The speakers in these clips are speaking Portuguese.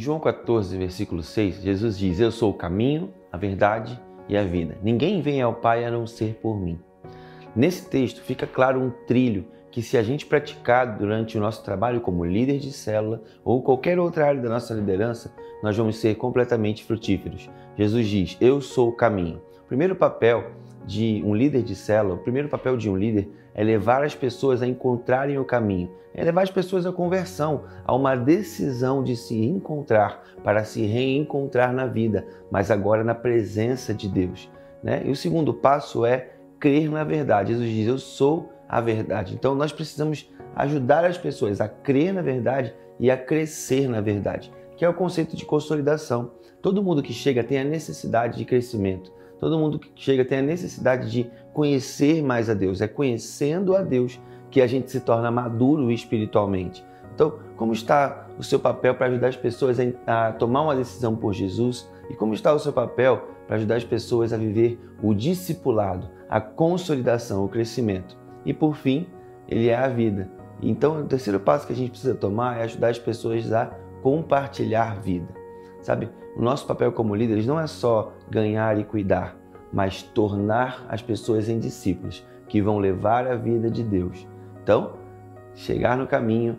Em João 14, versículo 6, Jesus diz: Eu sou o caminho, a verdade e a vida. Ninguém vem ao Pai a não ser por mim. Nesse texto fica claro um trilho que, se a gente praticar durante o nosso trabalho como líder de célula ou qualquer outra área da nossa liderança, nós vamos ser completamente frutíferos. Jesus diz: Eu sou o caminho. O primeiro papel de um líder de célula, o primeiro papel de um líder é levar as pessoas a encontrarem o caminho, é levar as pessoas à conversão, a uma decisão de se encontrar para se reencontrar na vida, mas agora na presença de Deus. Né? E o segundo passo é crer na verdade. Jesus diz: Eu sou a verdade. Então nós precisamos ajudar as pessoas a crer na verdade e a crescer na verdade, que é o conceito de consolidação. Todo mundo que chega tem a necessidade de crescimento. Todo mundo que chega tem a necessidade de conhecer mais a Deus. É conhecendo a Deus que a gente se torna maduro espiritualmente. Então, como está o seu papel para ajudar as pessoas a tomar uma decisão por Jesus? E como está o seu papel para ajudar as pessoas a viver o discipulado, a consolidação, o crescimento? E por fim, ele é a vida. Então, o terceiro passo que a gente precisa tomar é ajudar as pessoas a compartilhar vida. Sabe, o nosso papel como líderes não é só ganhar e cuidar, mas tornar as pessoas em discípulos que vão levar a vida de Deus. Então, chegar no caminho,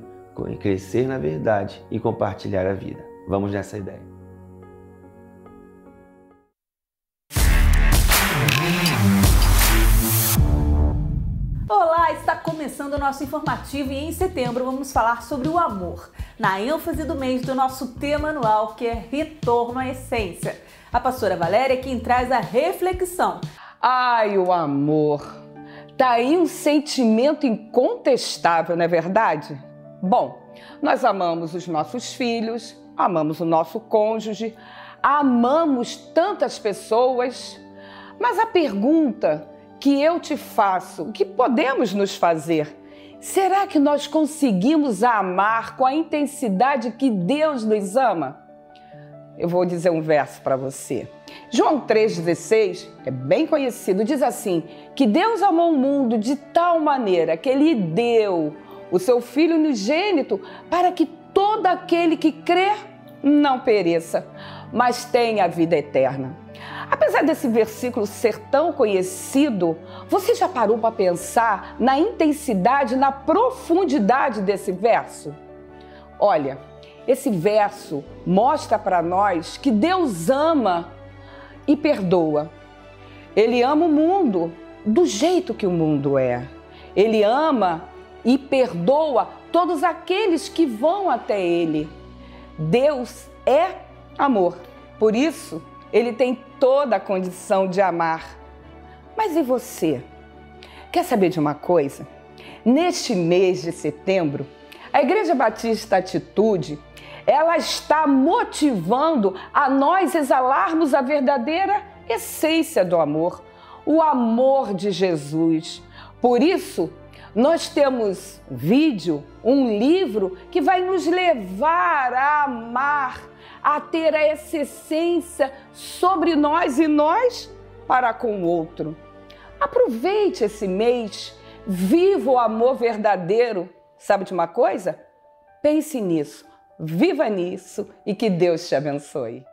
crescer na verdade e compartilhar a vida. Vamos nessa ideia. Olá, está começando o nosso informativo e em setembro vamos falar sobre o amor, na ênfase do mês do nosso tema anual que é Retorno à Essência. A pastora Valéria é quem traz a reflexão. Ai, o amor! Tá aí um sentimento incontestável, não é verdade? Bom, nós amamos os nossos filhos, amamos o nosso cônjuge, amamos tantas pessoas, mas a pergunta que eu te faço, o que podemos nos fazer? Será que nós conseguimos amar com a intensidade que Deus nos ama? Eu vou dizer um verso para você. João 3,16 é bem conhecido, diz assim: que Deus amou o mundo de tal maneira que ele deu o seu Filho unigênito para que todo aquele que crer não pereça, mas tenha a vida eterna. Apesar desse versículo ser tão conhecido, você já parou para pensar na intensidade, na profundidade desse verso? Olha, esse verso mostra para nós que Deus ama e perdoa. Ele ama o mundo do jeito que o mundo é. Ele ama e perdoa todos aqueles que vão até Ele. Deus é amor. Por isso, ele tem toda a condição de amar. Mas e você? Quer saber de uma coisa? Neste mês de setembro, a Igreja Batista Atitude, ela está motivando a nós exalarmos a verdadeira essência do amor, o amor de Jesus. Por isso, nós temos vídeo, um livro que vai nos levar a amar a ter essa essência sobre nós e nós para com o outro. Aproveite esse mês, viva o amor verdadeiro. Sabe de uma coisa? Pense nisso, viva nisso e que Deus te abençoe.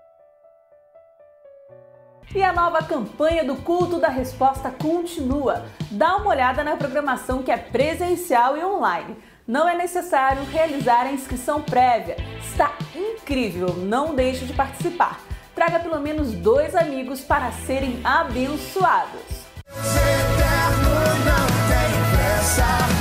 E a nova campanha do Culto da Resposta continua. Dá uma olhada na programação que é presencial e online não é necessário realizar a inscrição prévia. Está incrível, não deixe de participar. Traga pelo menos dois amigos para serem abençoados. Eterno não tem pressa.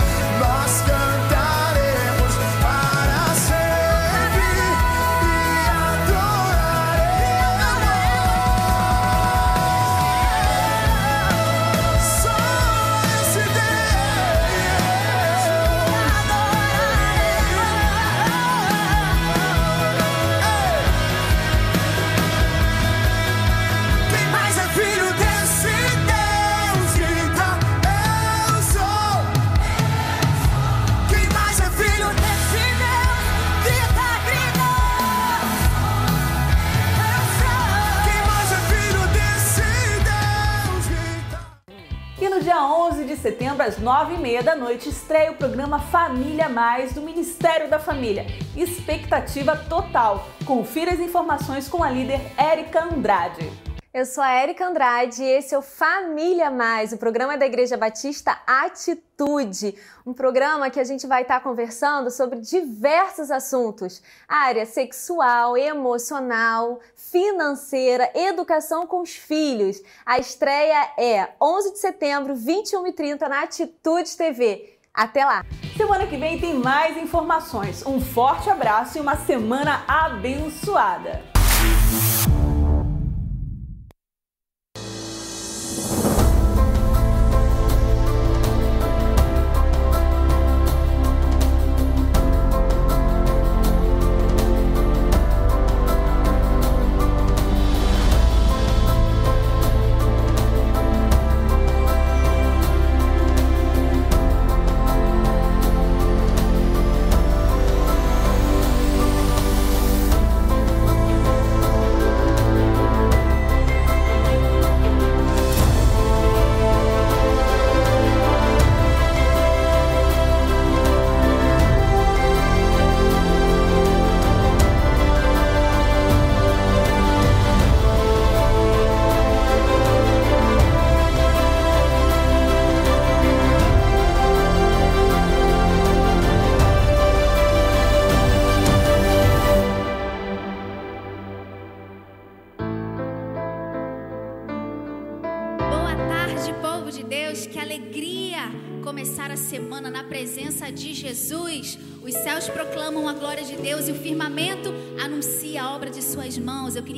Setembro, às 9h30 da noite, estreia o programa Família Mais do Ministério da Família. Expectativa total. Confira as informações com a líder Érica Andrade. Eu sou a Erika Andrade e esse é o Família Mais, o programa da Igreja Batista Atitude. Um programa que a gente vai estar conversando sobre diversos assuntos: área sexual, emocional, financeira, educação com os filhos. A estreia é 11 de setembro, 21h30 na Atitude TV. Até lá! Semana que vem tem mais informações. Um forte abraço e uma semana abençoada!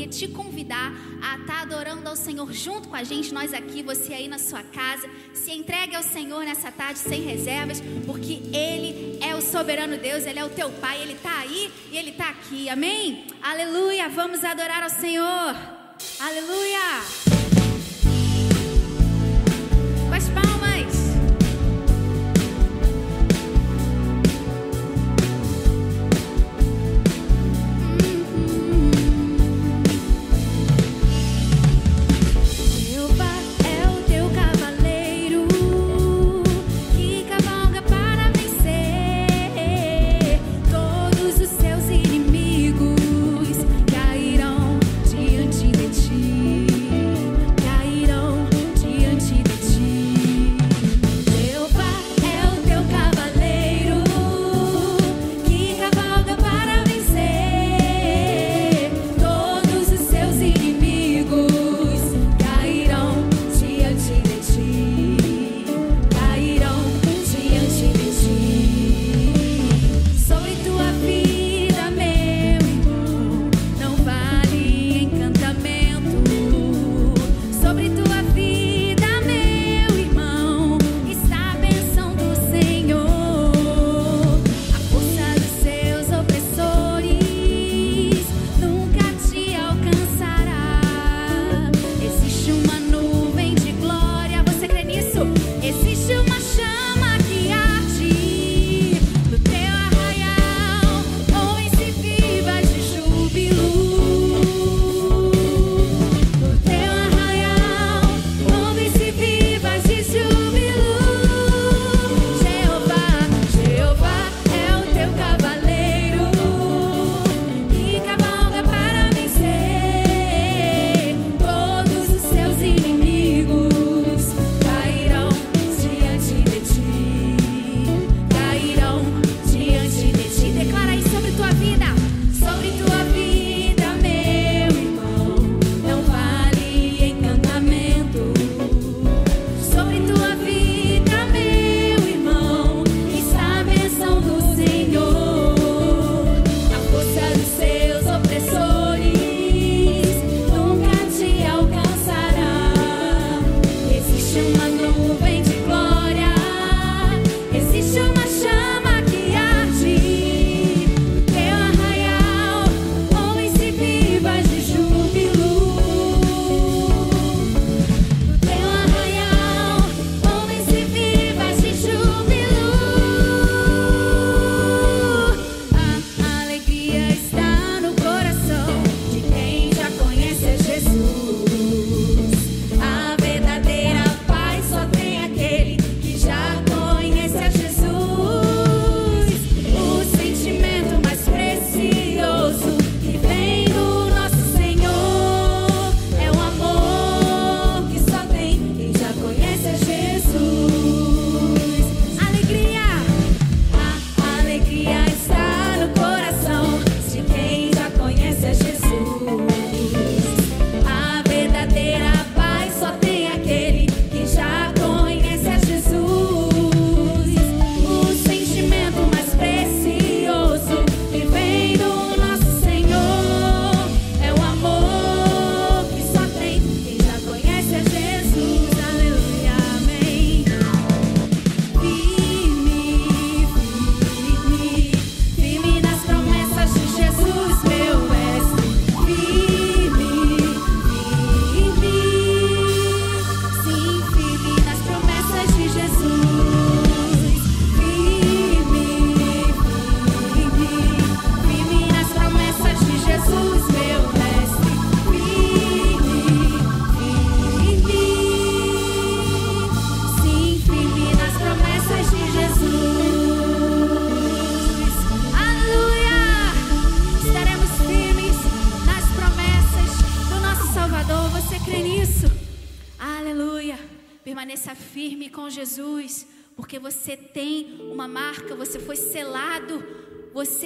Te convidar a estar tá adorando ao Senhor junto com a gente, nós aqui, você aí na sua casa. Se entregue ao Senhor nessa tarde sem reservas, porque Ele é o soberano Deus, Ele é o teu Pai, Ele está aí e Ele está aqui, amém? Aleluia! Vamos adorar ao Senhor, aleluia! com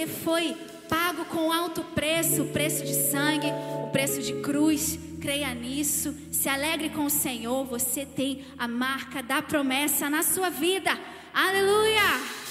você foi pago com alto preço, o preço de sangue, o preço de cruz. Creia nisso, se alegre com o Senhor, você tem a marca da promessa na sua vida. Aleluia!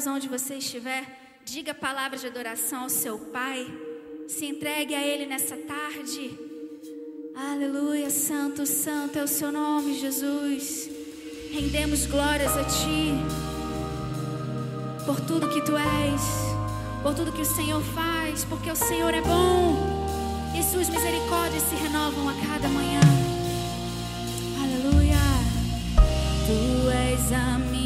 Céus, onde você estiver. Diga palavras de adoração ao seu Pai. Se entregue a Ele nessa tarde. Aleluia, Santo, Santo é o seu nome, Jesus. Rendemos glórias a Ti. Por tudo que Tu és. Por tudo que o Senhor faz. Porque o Senhor é bom. E Suas misericórdias se renovam a cada manhã. Aleluia. Tu és a minha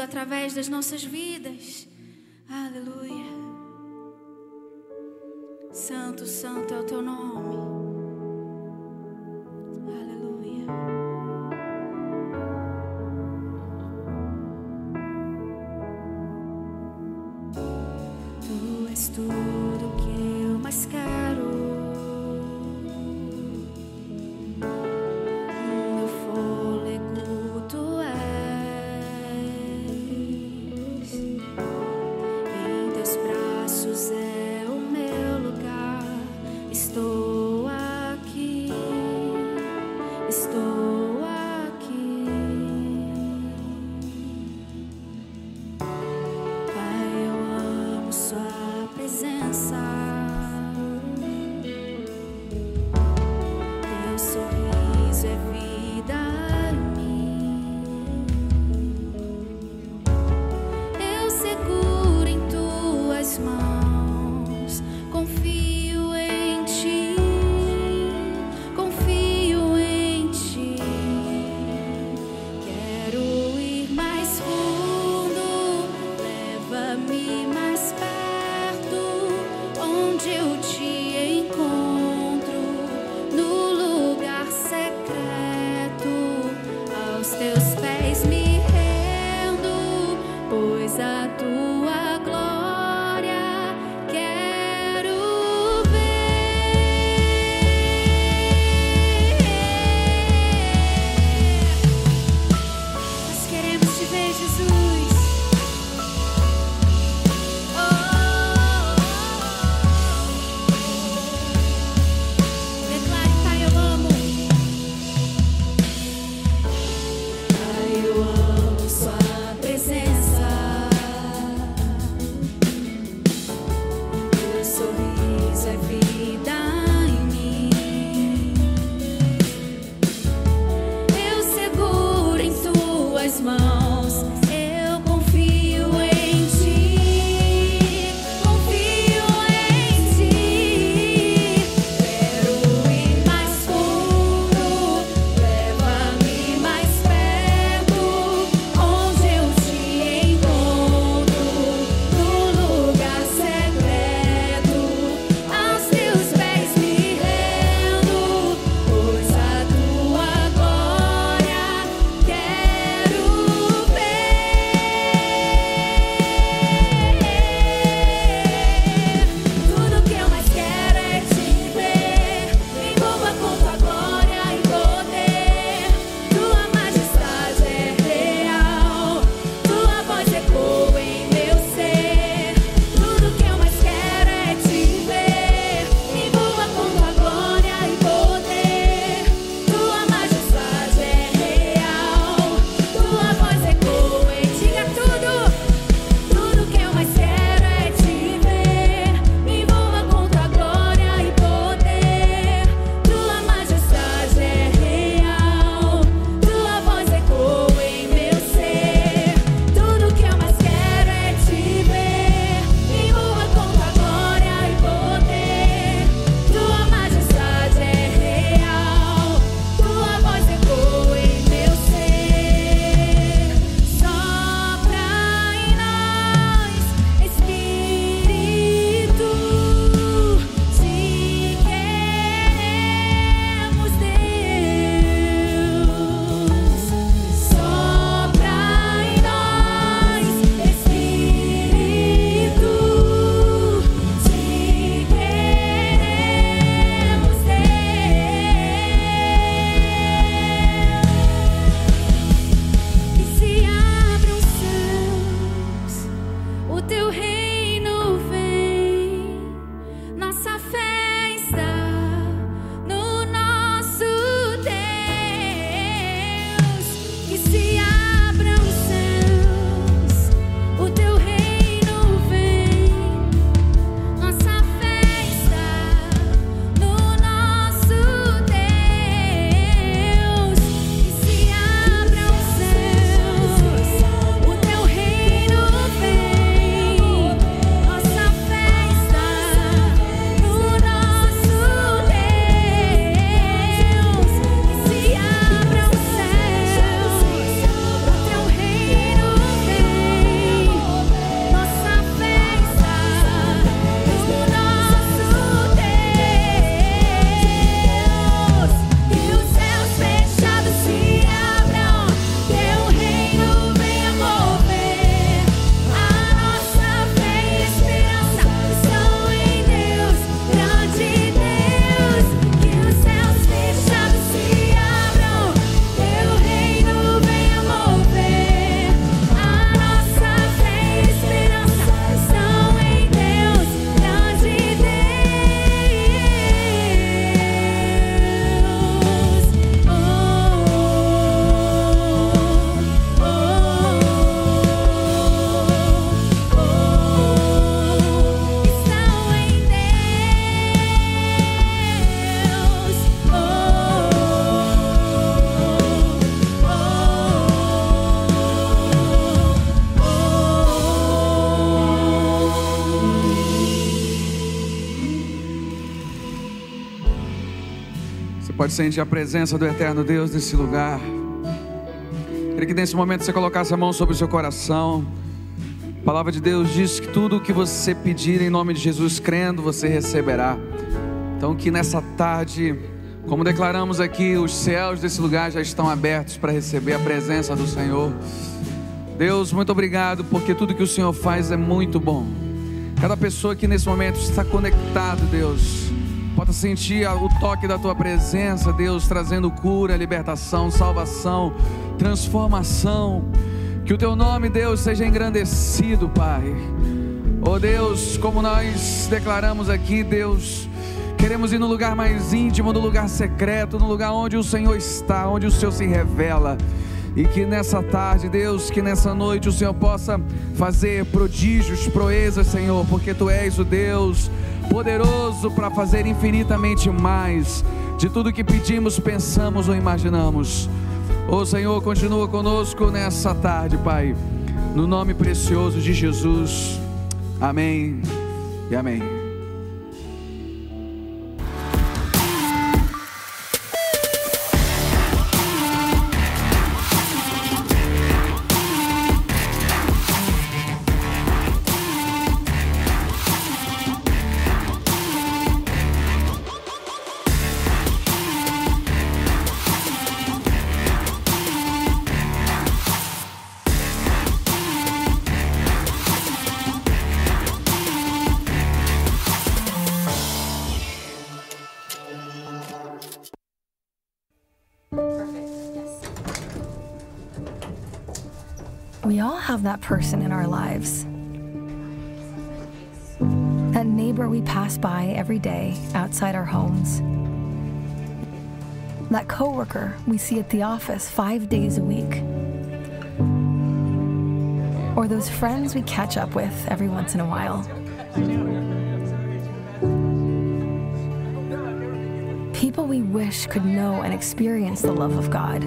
através das nossas Pode sentir a presença do eterno Deus nesse lugar. Queria que nesse momento você colocasse a mão sobre o seu coração. A palavra de Deus diz que tudo o que você pedir em nome de Jesus, crendo, você receberá. Então, que nessa tarde, como declaramos aqui, os céus desse lugar já estão abertos para receber a presença do Senhor. Deus, muito obrigado, porque tudo que o Senhor faz é muito bom. Cada pessoa que nesse momento está conectado, Deus, Pode sentir o toque da tua presença, Deus, trazendo cura, libertação, salvação, transformação. Que o teu nome, Deus, seja engrandecido, Pai. Oh Deus, como nós declaramos aqui, Deus, queremos ir no lugar mais íntimo, no lugar secreto, no lugar onde o Senhor está, onde o Senhor se revela. E que nessa tarde, Deus, que nessa noite o Senhor possa fazer prodígios, proezas, Senhor, porque Tu és o Deus poderoso para fazer infinitamente mais de tudo que pedimos, pensamos ou imaginamos. Ô Senhor, continua conosco nessa tarde, Pai, no nome precioso de Jesus. Amém e amém. That person in our lives. That neighbor we pass by every day outside our homes. That coworker we see at the office five days a week. Or those friends we catch up with every once in a while. People we wish could know and experience the love of God.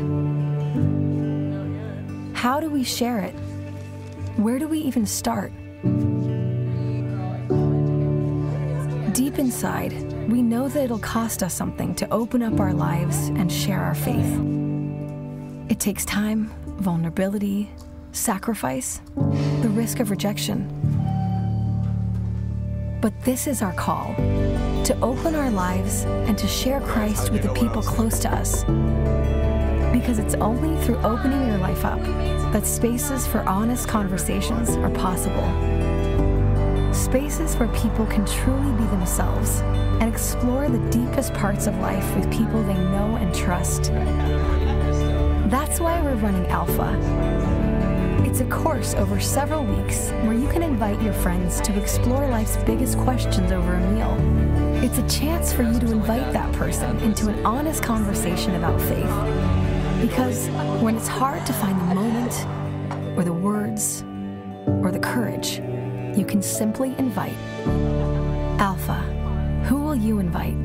How do we share it? Where do we even start? Deep inside, we know that it'll cost us something to open up our lives and share our faith. It takes time, vulnerability, sacrifice, the risk of rejection. But this is our call to open our lives and to share Christ with the people close to us because it's only through opening your life up that spaces for honest conversations are possible. Spaces where people can truly be themselves and explore the deepest parts of life with people they know and trust. That's why we're running Alpha. It's a course over several weeks where you can invite your friends to explore life's biggest questions over a meal. It's a chance for you to invite that person into an honest conversation about faith because when it's hard to find the or the words, or the courage, you can simply invite. Alpha, who will you invite?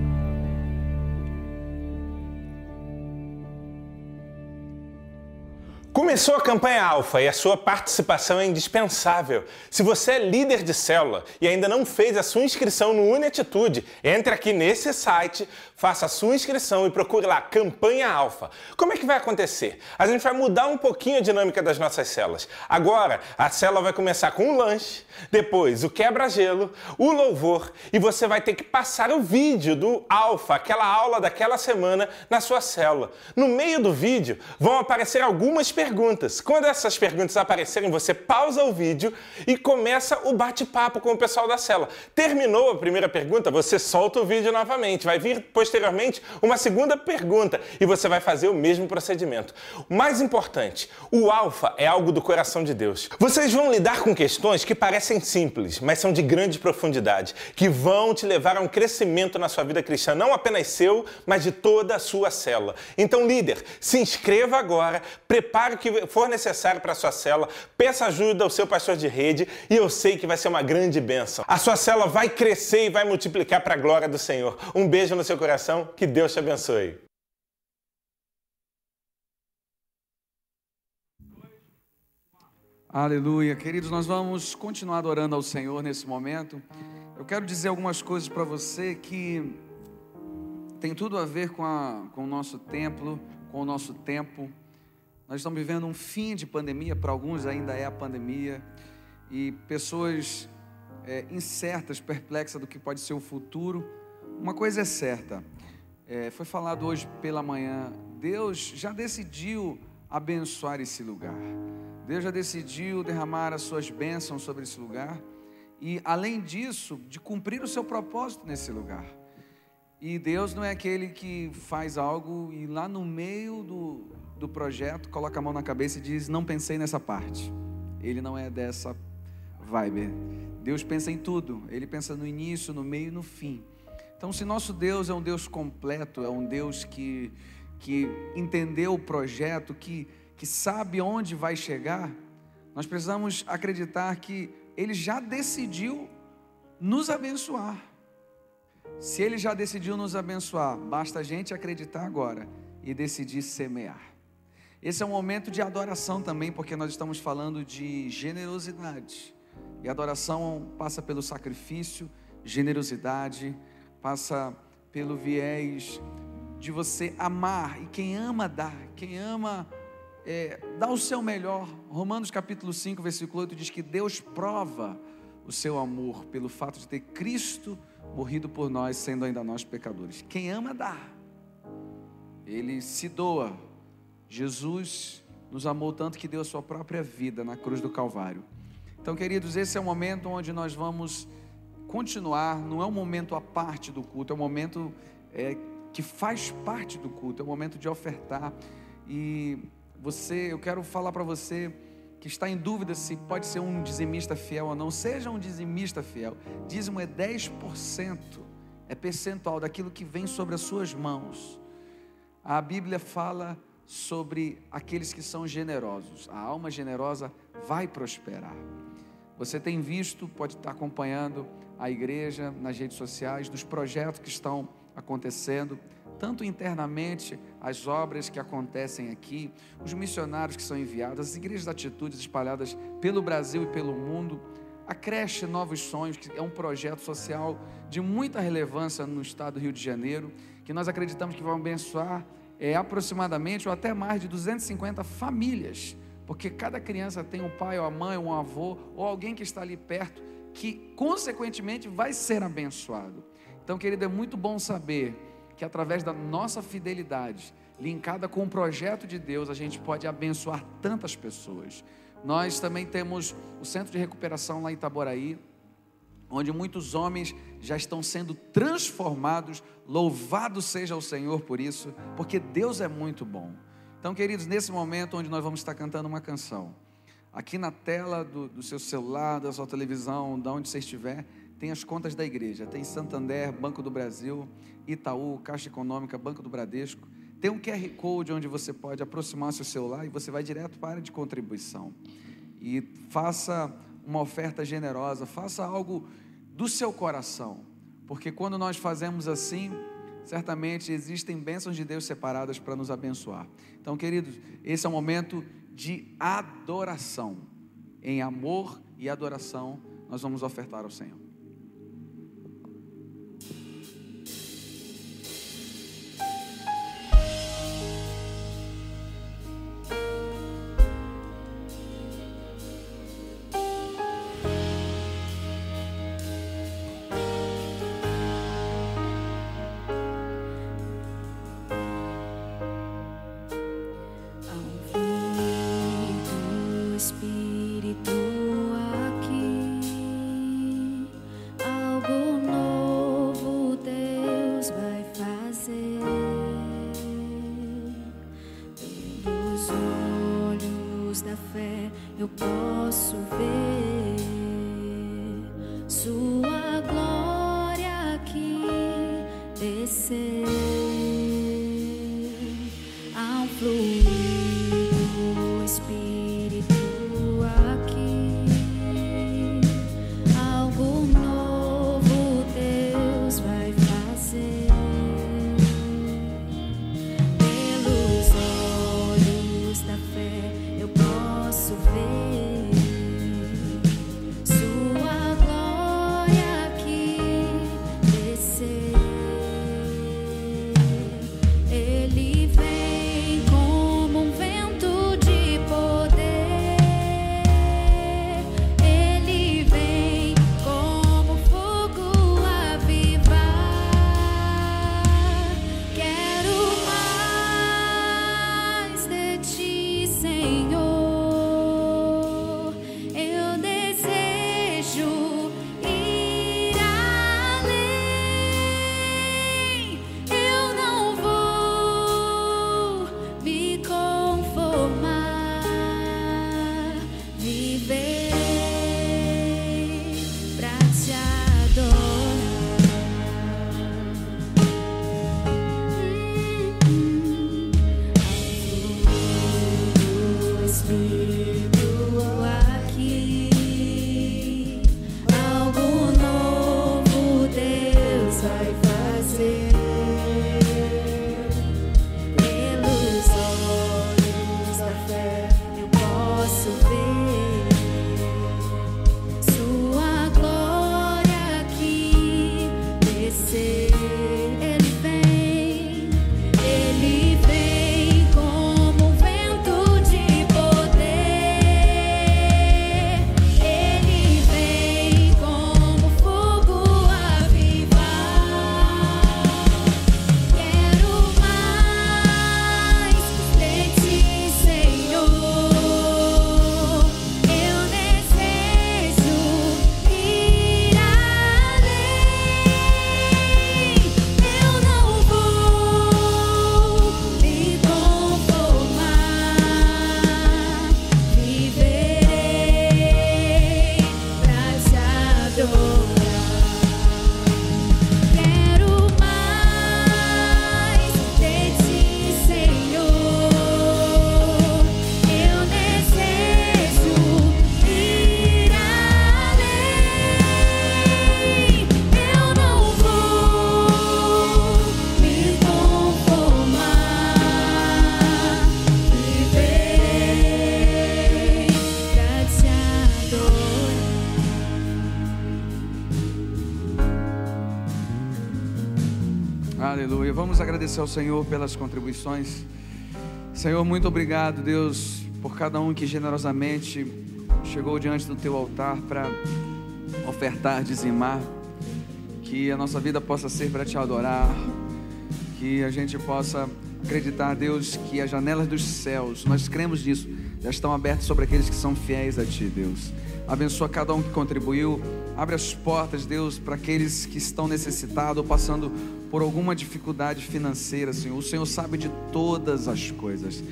Começou a campanha Alfa e a sua participação é indispensável. Se você é líder de célula e ainda não fez a sua inscrição no Unetitude, entre aqui nesse site, faça a sua inscrição e procure lá Campanha Alfa. Como é que vai acontecer? A gente vai mudar um pouquinho a dinâmica das nossas células. Agora, a célula vai começar com um lanche, depois o quebra-gelo, o louvor e você vai ter que passar o vídeo do Alfa, aquela aula daquela semana, na sua célula. No meio do vídeo vão aparecer algumas perguntas. Quando essas perguntas aparecerem, você pausa o vídeo e começa o bate-papo com o pessoal da cela. Terminou a primeira pergunta, você solta o vídeo novamente. Vai vir posteriormente uma segunda pergunta e você vai fazer o mesmo procedimento. O mais importante, o alfa é algo do coração de Deus. Vocês vão lidar com questões que parecem simples, mas são de grande profundidade, que vão te levar a um crescimento na sua vida cristã, não apenas seu, mas de toda a sua célula. Então, líder, se inscreva agora, prepare o que for necessário para a sua célula, peça ajuda ao seu pastor de rede e eu sei que vai ser uma grande bênção. A sua célula vai crescer e vai multiplicar para a glória do Senhor. Um beijo no seu coração, que Deus te abençoe. Aleluia. Queridos, nós vamos continuar adorando ao Senhor nesse momento. Eu quero dizer algumas coisas para você que tem tudo a ver com, a, com o nosso templo, com o nosso tempo. Nós estamos vivendo um fim de pandemia, para alguns ainda é a pandemia, e pessoas é, incertas, perplexas do que pode ser o futuro. Uma coisa é certa, é, foi falado hoje pela manhã, Deus já decidiu abençoar esse lugar. Deus já decidiu derramar as suas bênçãos sobre esse lugar e, além disso, de cumprir o seu propósito nesse lugar. E Deus não é aquele que faz algo e lá no meio do, do projeto coloca a mão na cabeça e diz: Não pensei nessa parte. Ele não é dessa vibe. Deus pensa em tudo, ele pensa no início, no meio e no fim. Então, se nosso Deus é um Deus completo, é um Deus que, que entendeu o projeto, que, que sabe onde vai chegar, nós precisamos acreditar que ele já decidiu nos abençoar. Se Ele já decidiu nos abençoar, basta a gente acreditar agora e decidir semear. Esse é um momento de adoração também, porque nós estamos falando de generosidade. E adoração passa pelo sacrifício, generosidade, passa pelo viés de você amar. E quem ama dá, quem ama é, dá o seu melhor. Romanos capítulo 5, versículo 8 diz que Deus prova o seu amor pelo fato de ter Cristo morrido por nós, sendo ainda nós pecadores. Quem ama, dá. Ele se doa. Jesus nos amou tanto que deu a sua própria vida na cruz do Calvário. Então, queridos, esse é o momento onde nós vamos continuar. Não é um momento à parte do culto, é um momento é, que faz parte do culto, é um momento de ofertar. E você, eu quero falar para você que está em dúvida se pode ser um dizimista fiel ou não, seja um dizimista fiel. Dízimo é 10%, é percentual daquilo que vem sobre as suas mãos. A Bíblia fala sobre aqueles que são generosos. A alma generosa vai prosperar. Você tem visto, pode estar acompanhando a igreja nas redes sociais, dos projetos que estão acontecendo tanto internamente as obras que acontecem aqui, os missionários que são enviados, as igrejas de atitudes espalhadas pelo Brasil e pelo mundo, a creche Novos Sonhos, que é um projeto social de muita relevância no estado do Rio de Janeiro, que nós acreditamos que vai abençoar é, aproximadamente ou até mais de 250 famílias, porque cada criança tem um pai ou a mãe, um avô ou alguém que está ali perto que consequentemente vai ser abençoado. Então, querido, é muito bom saber que através da nossa fidelidade, linkada com o projeto de Deus, a gente pode abençoar tantas pessoas. Nós também temos o centro de recuperação lá em Itaboraí, onde muitos homens já estão sendo transformados. Louvado seja o Senhor por isso, porque Deus é muito bom. Então, queridos, nesse momento onde nós vamos estar cantando uma canção, aqui na tela do, do seu celular, da sua televisão, de onde você estiver, tem as contas da igreja, tem Santander, Banco do Brasil, Itaú, Caixa Econômica, Banco do Bradesco. Tem um QR Code onde você pode aproximar seu celular e você vai direto para a área de contribuição. E faça uma oferta generosa, faça algo do seu coração, porque quando nós fazemos assim, certamente existem bênçãos de Deus separadas para nos abençoar. Então, queridos, esse é o momento de adoração. Em amor e adoração, nós vamos ofertar ao Senhor. Agradecer ao Senhor pelas contribuições. Senhor, muito obrigado, Deus, por cada um que generosamente chegou diante do teu altar para ofertar, dizimar. Que a nossa vida possa ser para te adorar. Que a gente possa acreditar, Deus, que as janelas dos céus, nós cremos nisso, já estão abertas sobre aqueles que são fiéis a Ti, Deus. Abençoa cada um que contribuiu. Abre as portas, Deus, para aqueles que estão necessitados ou passando por alguma dificuldade financeira, Senhor. O Senhor sabe de todas as coisas.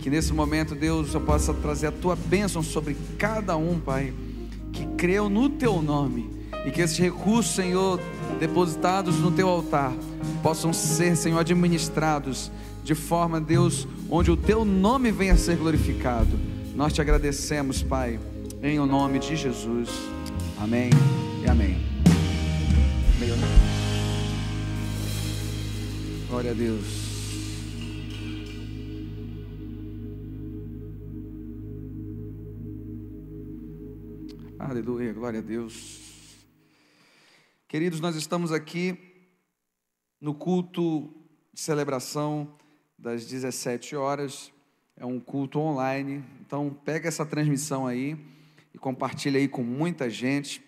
Que nesse momento, Deus, eu possa trazer a tua bênção sobre cada um, Pai, que creu no teu nome. E que esses recursos, Senhor, depositados no teu altar, possam ser, Senhor, administrados de forma, Deus, onde o teu nome venha a ser glorificado. Nós te agradecemos, Pai, em o nome de Jesus. Amém e amém. Né? Glória a Deus. Aleluia, glória a Deus. Queridos, nós estamos aqui no culto de celebração das 17 horas. É um culto online. Então, pega essa transmissão aí e compartilha aí com muita gente,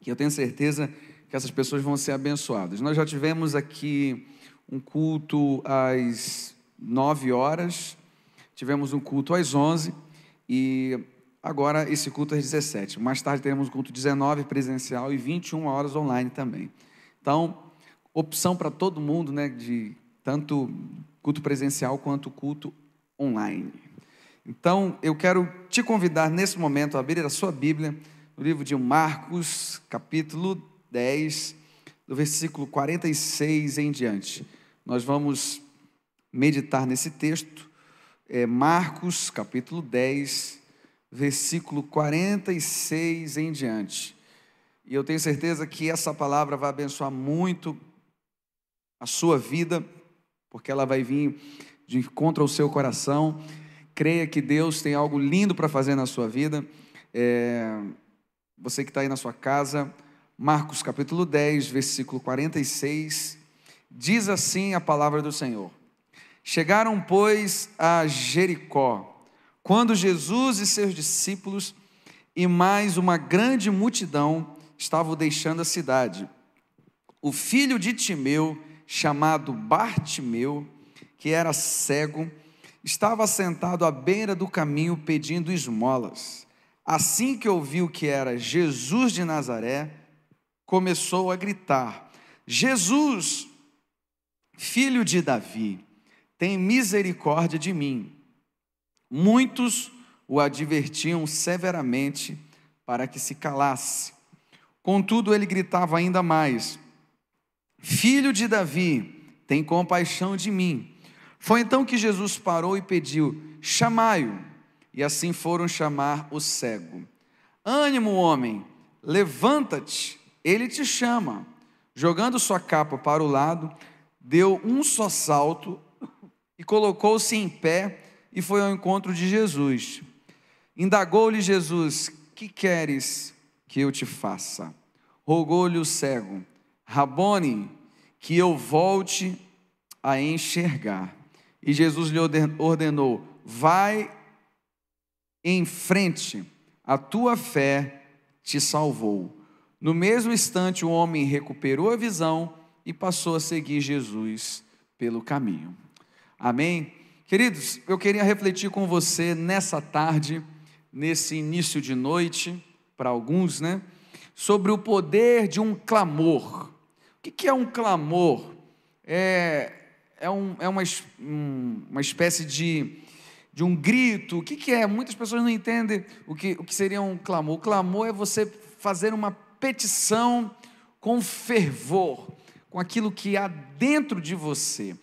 que eu tenho certeza que essas pessoas vão ser abençoadas. Nós já tivemos aqui um culto às 9 horas, tivemos um culto às 11 e agora esse culto às 17. Mais tarde teremos um culto 19 presencial e 21 horas online também. Então, opção para todo mundo, né, de tanto culto presencial quanto culto online. Então, eu quero te convidar nesse momento a abrir a sua Bíblia no livro de Marcos, capítulo 10, do versículo 46 em diante. Nós vamos meditar nesse texto, é Marcos, capítulo 10, versículo 46 em diante. E eu tenho certeza que essa palavra vai abençoar muito a sua vida, porque ela vai vir de encontro ao seu coração. Creia que Deus tem algo lindo para fazer na sua vida. É, você que está aí na sua casa, Marcos capítulo 10, versículo 46, diz assim a palavra do Senhor: Chegaram, pois, a Jericó, quando Jesus e seus discípulos e mais uma grande multidão estavam deixando a cidade. O filho de Timeu, chamado Bartimeu, que era cego, estava sentado à beira do caminho pedindo esmolas. Assim que ouviu que era Jesus de Nazaré, começou a gritar: Jesus, filho de Davi, tem misericórdia de mim. Muitos o advertiam severamente para que se calasse. Contudo, ele gritava ainda mais: Filho de Davi, tem compaixão de mim. Foi então que Jesus parou e pediu: Chamai-o. E assim foram chamar o cego. Ânimo, homem, levanta-te, ele te chama. Jogando sua capa para o lado, deu um só salto e colocou-se em pé e foi ao encontro de Jesus. Indagou-lhe Jesus: Que queres que eu te faça? Rogou-lhe o cego: Rabone, que eu volte a enxergar. E Jesus lhe ordenou: Vai em frente, a tua fé te salvou. No mesmo instante, o homem recuperou a visão e passou a seguir Jesus pelo caminho. Amém? Queridos, eu queria refletir com você nessa tarde, nesse início de noite, para alguns, né? Sobre o poder de um clamor. O que é um clamor? É, é, um, é uma, uma espécie de, de um grito. O que é? Muitas pessoas não entendem o que, o que seria um clamor. O clamor é você fazer uma petição com fervor, com aquilo que há dentro de você.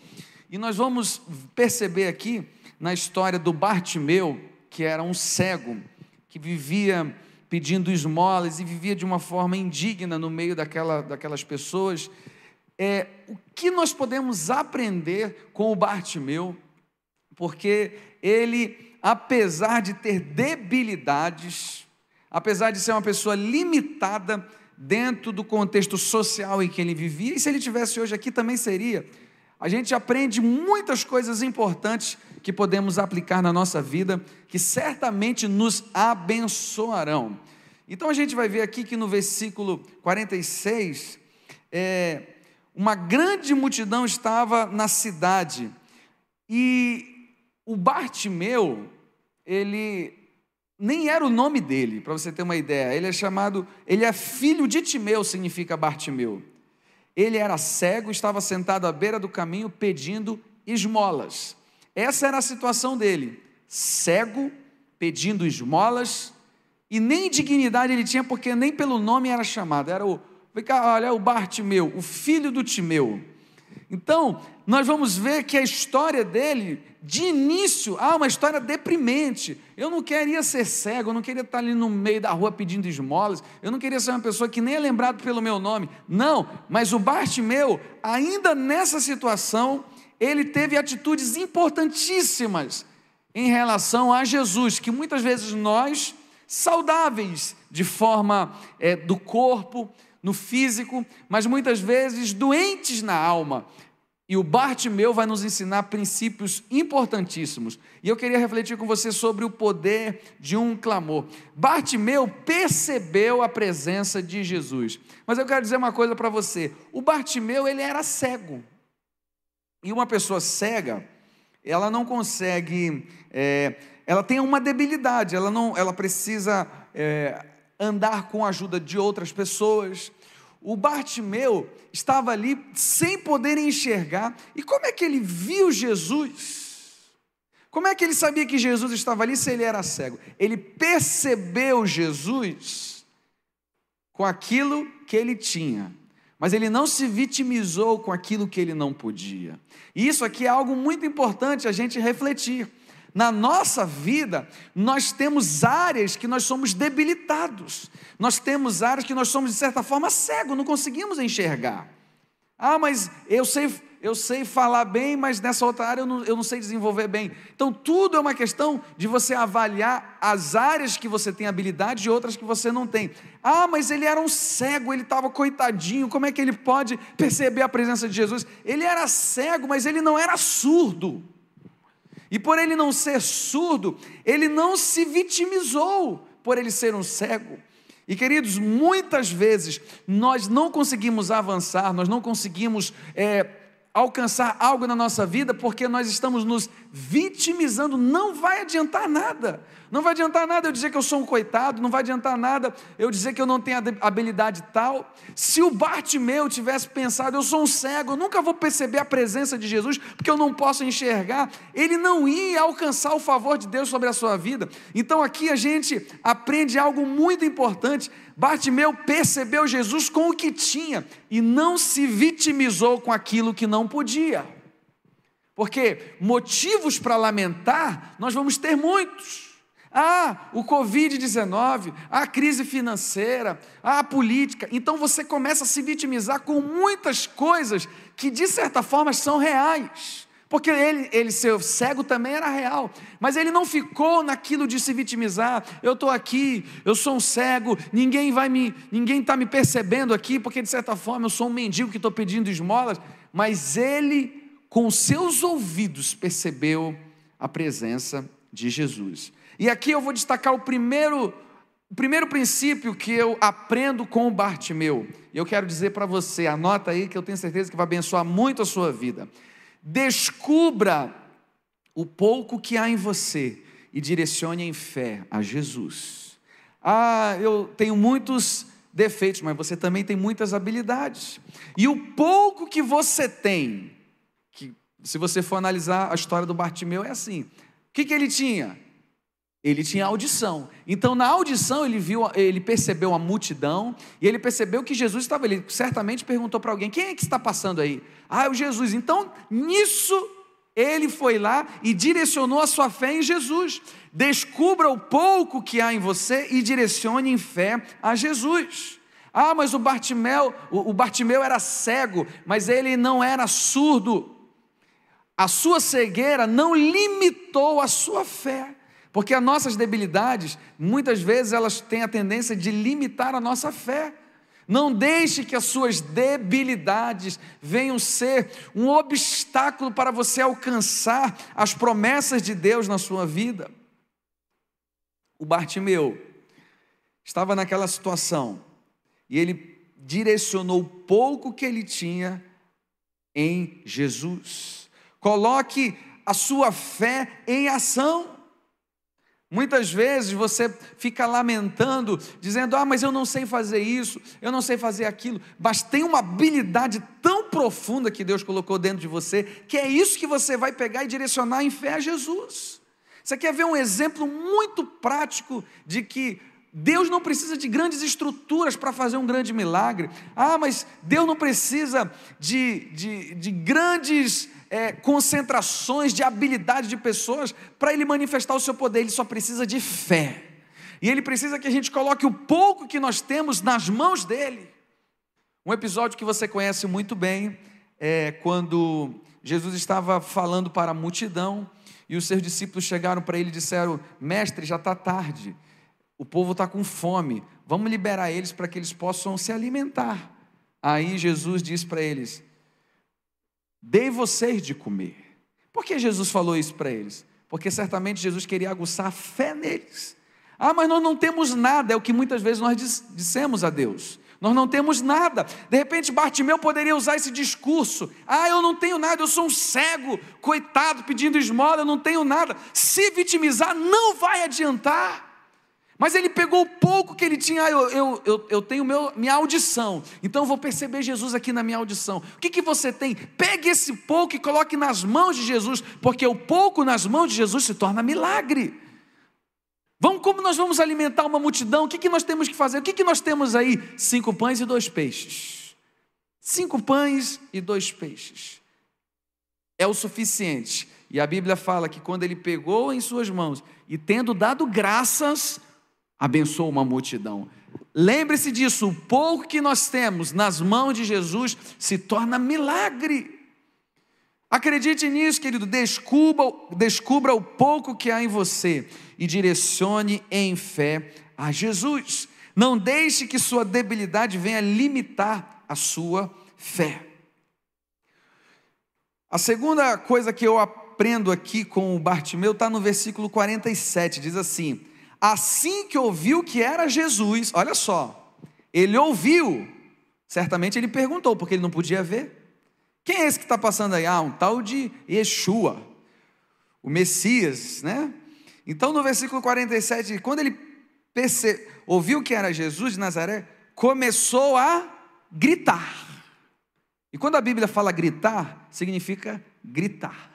E nós vamos perceber aqui na história do Bartimeu, que era um cego, que vivia pedindo esmolas e vivia de uma forma indigna no meio daquela, daquelas pessoas. É, o que nós podemos aprender com o Bartimeu? Porque ele, apesar de ter debilidades, apesar de ser uma pessoa limitada dentro do contexto social em que ele vivia, e se ele tivesse hoje aqui também seria, a gente aprende muitas coisas importantes que podemos aplicar na nossa vida, que certamente nos abençoarão. Então a gente vai ver aqui que no versículo 46, é, uma grande multidão estava na cidade e o Bartimeu, ele nem era o nome dele, para você ter uma ideia. Ele é chamado, ele é filho de Timeu, significa Bartimeu. Ele era cego, estava sentado à beira do caminho pedindo esmolas. Essa era a situação dele. Cego, pedindo esmolas, e nem dignidade ele tinha, porque nem pelo nome era chamado. Era o, olha, o Bartimeu, o filho do Timeu. Então, nós vamos ver que a história dele, de início, ah, uma história deprimente. Eu não queria ser cego, eu não queria estar ali no meio da rua pedindo esmolas, eu não queria ser uma pessoa que nem é lembrado pelo meu nome. Não, mas o Bartimeu, ainda nessa situação, ele teve atitudes importantíssimas em relação a Jesus, que muitas vezes nós, saudáveis de forma é, do corpo, no físico, mas muitas vezes doentes na alma. E o Bartimeu vai nos ensinar princípios importantíssimos. E eu queria refletir com você sobre o poder de um clamor. Bartimeu percebeu a presença de Jesus. Mas eu quero dizer uma coisa para você. O Bartimeu, ele era cego. E uma pessoa cega, ela não consegue, é, ela tem uma debilidade, ela, não, ela precisa é, andar com a ajuda de outras pessoas. O Bartimeu estava ali sem poder enxergar. E como é que ele viu Jesus? Como é que ele sabia que Jesus estava ali se ele era cego? Ele percebeu Jesus com aquilo que ele tinha, mas ele não se vitimizou com aquilo que ele não podia. E isso aqui é algo muito importante a gente refletir. Na nossa vida, nós temos áreas que nós somos debilitados, nós temos áreas que nós somos, de certa forma, cegos, não conseguimos enxergar. Ah, mas eu sei, eu sei falar bem, mas nessa outra área eu não, eu não sei desenvolver bem. Então, tudo é uma questão de você avaliar as áreas que você tem habilidade e outras que você não tem. Ah, mas ele era um cego, ele estava coitadinho, como é que ele pode perceber a presença de Jesus? Ele era cego, mas ele não era surdo. E por ele não ser surdo, ele não se vitimizou por ele ser um cego. E queridos, muitas vezes nós não conseguimos avançar, nós não conseguimos é, alcançar algo na nossa vida porque nós estamos nos vitimizando, não vai adiantar nada. Não vai adiantar nada eu dizer que eu sou um coitado, não vai adiantar nada eu dizer que eu não tenho habilidade tal. Se o Bartimeu tivesse pensado, eu sou um cego, eu nunca vou perceber a presença de Jesus, porque eu não posso enxergar, ele não ia alcançar o favor de Deus sobre a sua vida. Então aqui a gente aprende algo muito importante. Bartimeu percebeu Jesus com o que tinha e não se vitimizou com aquilo que não podia. Porque motivos para lamentar nós vamos ter muitos. Ah, o Covid-19, a crise financeira, a política. Então você começa a se vitimizar com muitas coisas que, de certa forma, são reais. Porque ele, ele ser cego também era real, mas ele não ficou naquilo de se vitimizar. Eu estou aqui, eu sou um cego, ninguém vai me, ninguém está me percebendo aqui, porque de certa forma eu sou um mendigo que estou pedindo esmolas. Mas ele, com seus ouvidos, percebeu a presença de Jesus. E aqui eu vou destacar o primeiro, o primeiro princípio que eu aprendo com o Bartimeu. E eu quero dizer para você, anota aí que eu tenho certeza que vai abençoar muito a sua vida. Descubra o pouco que há em você e direcione em fé a Jesus. Ah, eu tenho muitos defeitos, mas você também tem muitas habilidades. E o pouco que você tem, se você for analisar a história do Bartimeu, é assim: o que, que ele tinha? Ele tinha audição. Então, na audição, ele viu, ele percebeu a multidão e ele percebeu que Jesus estava ali. Certamente perguntou para alguém: quem é que está passando aí? Ah, é o Jesus. Então, nisso, ele foi lá e direcionou a sua fé em Jesus. Descubra o pouco que há em você e direcione em fé a Jesus. Ah, mas o Bartimeu, o Bartimeu era cego, mas ele não era surdo. A sua cegueira não limitou a sua fé. Porque as nossas debilidades, muitas vezes, elas têm a tendência de limitar a nossa fé. Não deixe que as suas debilidades venham ser um obstáculo para você alcançar as promessas de Deus na sua vida. O Bartimeu estava naquela situação e ele direcionou o pouco que ele tinha em Jesus. Coloque a sua fé em ação. Muitas vezes você fica lamentando, dizendo: Ah, mas eu não sei fazer isso, eu não sei fazer aquilo. Mas tem uma habilidade tão profunda que Deus colocou dentro de você, que é isso que você vai pegar e direcionar em fé a Jesus. Você quer ver um exemplo muito prático de que Deus não precisa de grandes estruturas para fazer um grande milagre. Ah, mas Deus não precisa de, de, de grandes é, concentrações de habilidade de pessoas para ele manifestar o seu poder, ele só precisa de fé. E ele precisa que a gente coloque o pouco que nós temos nas mãos dele. Um episódio que você conhece muito bem é quando Jesus estava falando para a multidão e os seus discípulos chegaram para ele e disseram: Mestre, já está tarde, o povo está com fome, vamos liberar eles para que eles possam se alimentar. Aí Jesus disse para eles: Dei vocês de comer. Por que Jesus falou isso para eles? Porque certamente Jesus queria aguçar a fé neles. Ah, mas nós não temos nada, é o que muitas vezes nós dissemos a Deus. Nós não temos nada. De repente, Bartimeu poderia usar esse discurso: Ah, eu não tenho nada, eu sou um cego, coitado, pedindo esmola, eu não tenho nada. Se vitimizar não vai adiantar. Mas ele pegou o pouco que ele tinha, ah, eu, eu, eu, eu tenho meu, minha audição, então eu vou perceber Jesus aqui na minha audição. O que, que você tem? Pegue esse pouco e coloque nas mãos de Jesus, porque o pouco nas mãos de Jesus se torna milagre. Vamos, como nós vamos alimentar uma multidão? O que, que nós temos que fazer? O que, que nós temos aí? Cinco pães e dois peixes. Cinco pães e dois peixes. É o suficiente. E a Bíblia fala que quando ele pegou em suas mãos e tendo dado graças, abençoa uma multidão. Lembre-se disso, o pouco que nós temos nas mãos de Jesus se torna milagre. Acredite nisso, querido, descubra, descubra o pouco que há em você e direcione em fé a Jesus. Não deixe que sua debilidade venha limitar a sua fé. A segunda coisa que eu aprendo aqui com o Bartimeu está no versículo 47, diz assim: Assim que ouviu que era Jesus, olha só, ele ouviu, certamente ele perguntou, porque ele não podia ver. Quem é esse que está passando aí? Ah, um tal de Yeshua, o Messias, né? Então no versículo 47, quando ele perce... ouviu que era Jesus de Nazaré, começou a gritar. E quando a Bíblia fala gritar, significa gritar.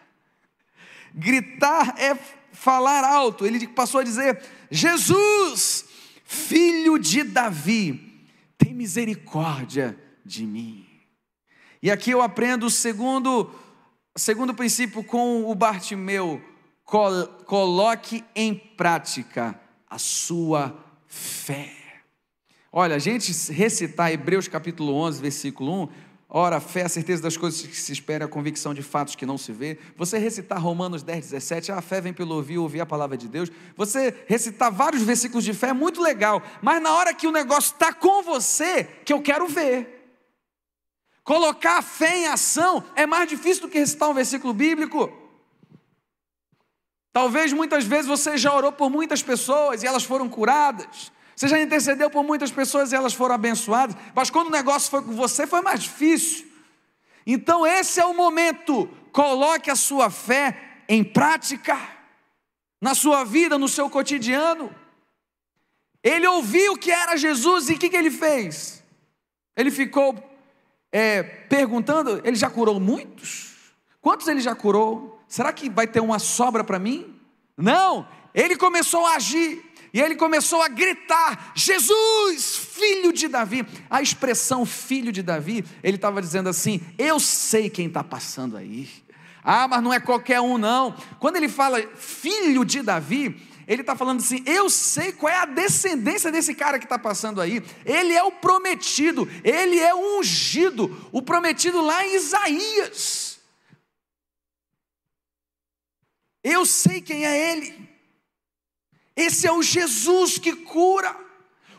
Gritar é falar alto. Ele passou a dizer: Jesus, filho de Davi, tem misericórdia de mim. E aqui eu aprendo o segundo, segundo princípio com o Bartimeu: coloque em prática a sua fé. Olha, a gente recitar Hebreus capítulo 11, versículo 1, Ora, a fé é a certeza das coisas que se espera, a convicção de fatos que não se vê. Você recitar Romanos 10, 17, a fé vem pelo ouvir, ouvir a palavra de Deus. Você recitar vários versículos de fé é muito legal, mas na hora que o negócio está com você, que eu quero ver. Colocar a fé em ação é mais difícil do que recitar um versículo bíblico. Talvez muitas vezes você já orou por muitas pessoas e elas foram curadas. Você já intercedeu por muitas pessoas e elas foram abençoadas, mas quando o negócio foi com você, foi mais difícil. Então, esse é o momento. Coloque a sua fé em prática, na sua vida, no seu cotidiano. Ele ouviu que era Jesus e o que, que ele fez? Ele ficou é, perguntando: ele já curou muitos? Quantos ele já curou? Será que vai ter uma sobra para mim? Não, ele começou a agir. E ele começou a gritar: Jesus, filho de Davi. A expressão filho de Davi, ele estava dizendo assim: Eu sei quem está passando aí. Ah, mas não é qualquer um, não. Quando ele fala filho de Davi, ele está falando assim: eu sei qual é a descendência desse cara que está passando aí. Ele é o prometido, ele é o ungido, o prometido lá em Isaías. Eu sei quem é ele. Esse é o Jesus que cura,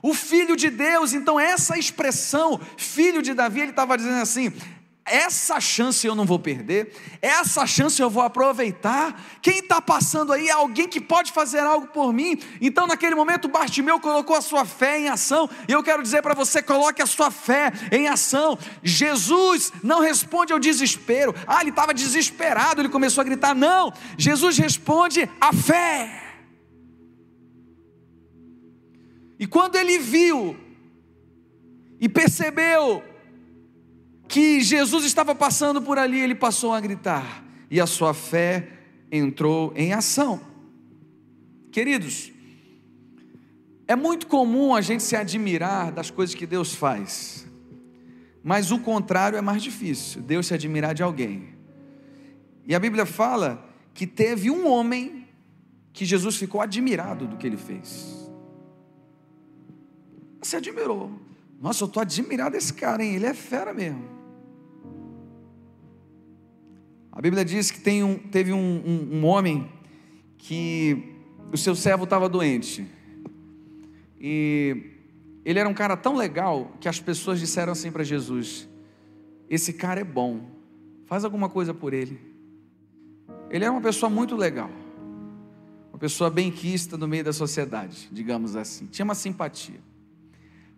O filho de Deus, então essa expressão, filho de Davi, ele estava dizendo assim: essa chance eu não vou perder, essa chance eu vou aproveitar. Quem está passando aí é alguém que pode fazer algo por mim. Então, naquele momento, Bartimeu colocou a sua fé em ação. E eu quero dizer para você: coloque a sua fé em ação. Jesus não responde ao desespero. Ah, ele estava desesperado, ele começou a gritar. Não, Jesus responde à fé. E quando ele viu e percebeu que Jesus estava passando por ali, ele passou a gritar, e a sua fé entrou em ação. Queridos, é muito comum a gente se admirar das coisas que Deus faz, mas o contrário é mais difícil, Deus se admirar de alguém. E a Bíblia fala que teve um homem que Jesus ficou admirado do que ele fez. Se admirou. Nossa, eu estou admirado desse cara, hein? Ele é fera mesmo. A Bíblia diz que tem um, teve um, um, um homem que o seu servo estava doente. E ele era um cara tão legal que as pessoas disseram assim para Jesus: Esse cara é bom, faz alguma coisa por ele. Ele era uma pessoa muito legal, uma pessoa benquista no meio da sociedade, digamos assim, tinha uma simpatia.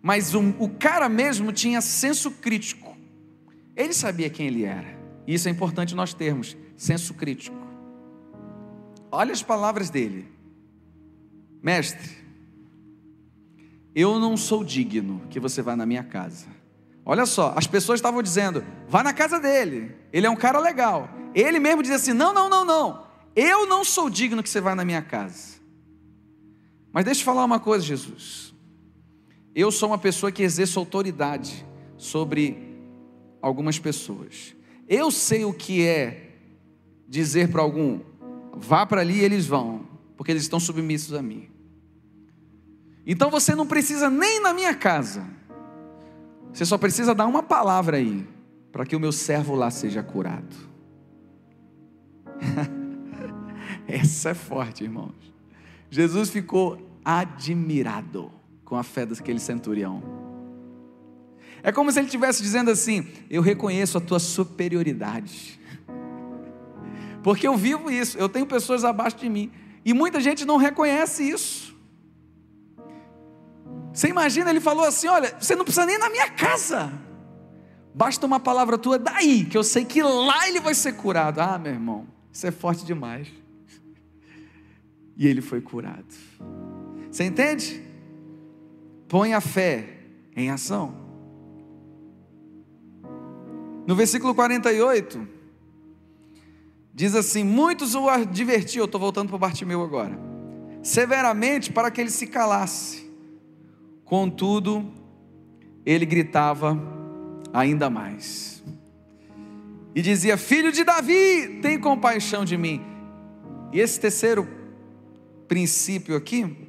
Mas um, o cara mesmo tinha senso crítico, ele sabia quem ele era. Isso é importante nós termos, senso crítico. Olha as palavras dele. Mestre, eu não sou digno que você vá na minha casa. Olha só, as pessoas estavam dizendo, vá na casa dele, ele é um cara legal. Ele mesmo diz assim: não, não, não, não, eu não sou digno que você vá na minha casa. Mas deixa eu falar uma coisa, Jesus. Eu sou uma pessoa que exerce autoridade sobre algumas pessoas. Eu sei o que é dizer para algum, vá para ali e eles vão, porque eles estão submissos a mim. Então você não precisa nem na minha casa, você só precisa dar uma palavra aí, para que o meu servo lá seja curado. Essa é forte, irmãos. Jesus ficou admirado com a fé daquele centurião. É como se ele estivesse dizendo assim: Eu reconheço a tua superioridade. Porque eu vivo isso, eu tenho pessoas abaixo de mim. E muita gente não reconhece isso. Você imagina, ele falou assim: Olha, você não precisa nem na minha casa. Basta uma palavra tua daí, que eu sei que lá ele vai ser curado. Ah, meu irmão, isso é forte demais. E ele foi curado. Você entende? Põe a fé em ação. No versículo 48, diz assim: Muitos o advertiam, estou voltando para o Bartimeu agora, severamente para que ele se calasse. Contudo, ele gritava ainda mais. E dizia: Filho de Davi, tem compaixão de mim. E esse terceiro princípio aqui,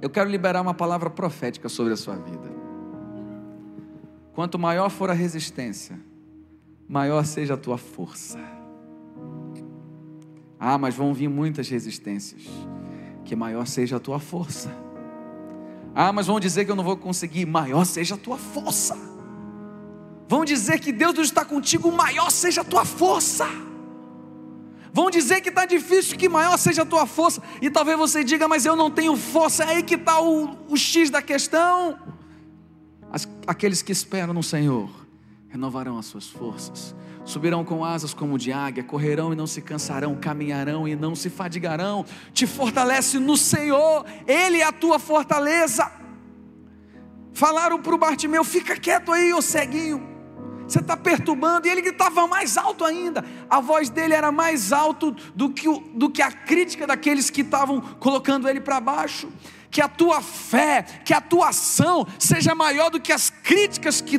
eu quero liberar uma palavra profética sobre a sua vida. Quanto maior for a resistência, maior seja a tua força. Ah, mas vão vir muitas resistências. Que maior seja a tua força. Ah, mas vão dizer que eu não vou conseguir. Maior seja a tua força. Vão dizer que Deus não está contigo. Maior seja a tua força. Vão dizer que está difícil, que maior seja a tua força. E talvez você diga, mas eu não tenho força. É aí que está o, o X da questão. Aqueles que esperam no Senhor renovarão as suas forças, subirão com asas como de águia, correrão e não se cansarão, caminharão e não se fadigarão. Te fortalece no Senhor, Ele é a tua fortaleza. Falaram para o Bartimeu: fica quieto aí, ô ceguinho. Você está perturbando, e ele gritava mais alto ainda. A voz dele era mais alto do que, o, do que a crítica daqueles que estavam colocando ele para baixo que a tua fé, que a tua ação seja maior do que as críticas que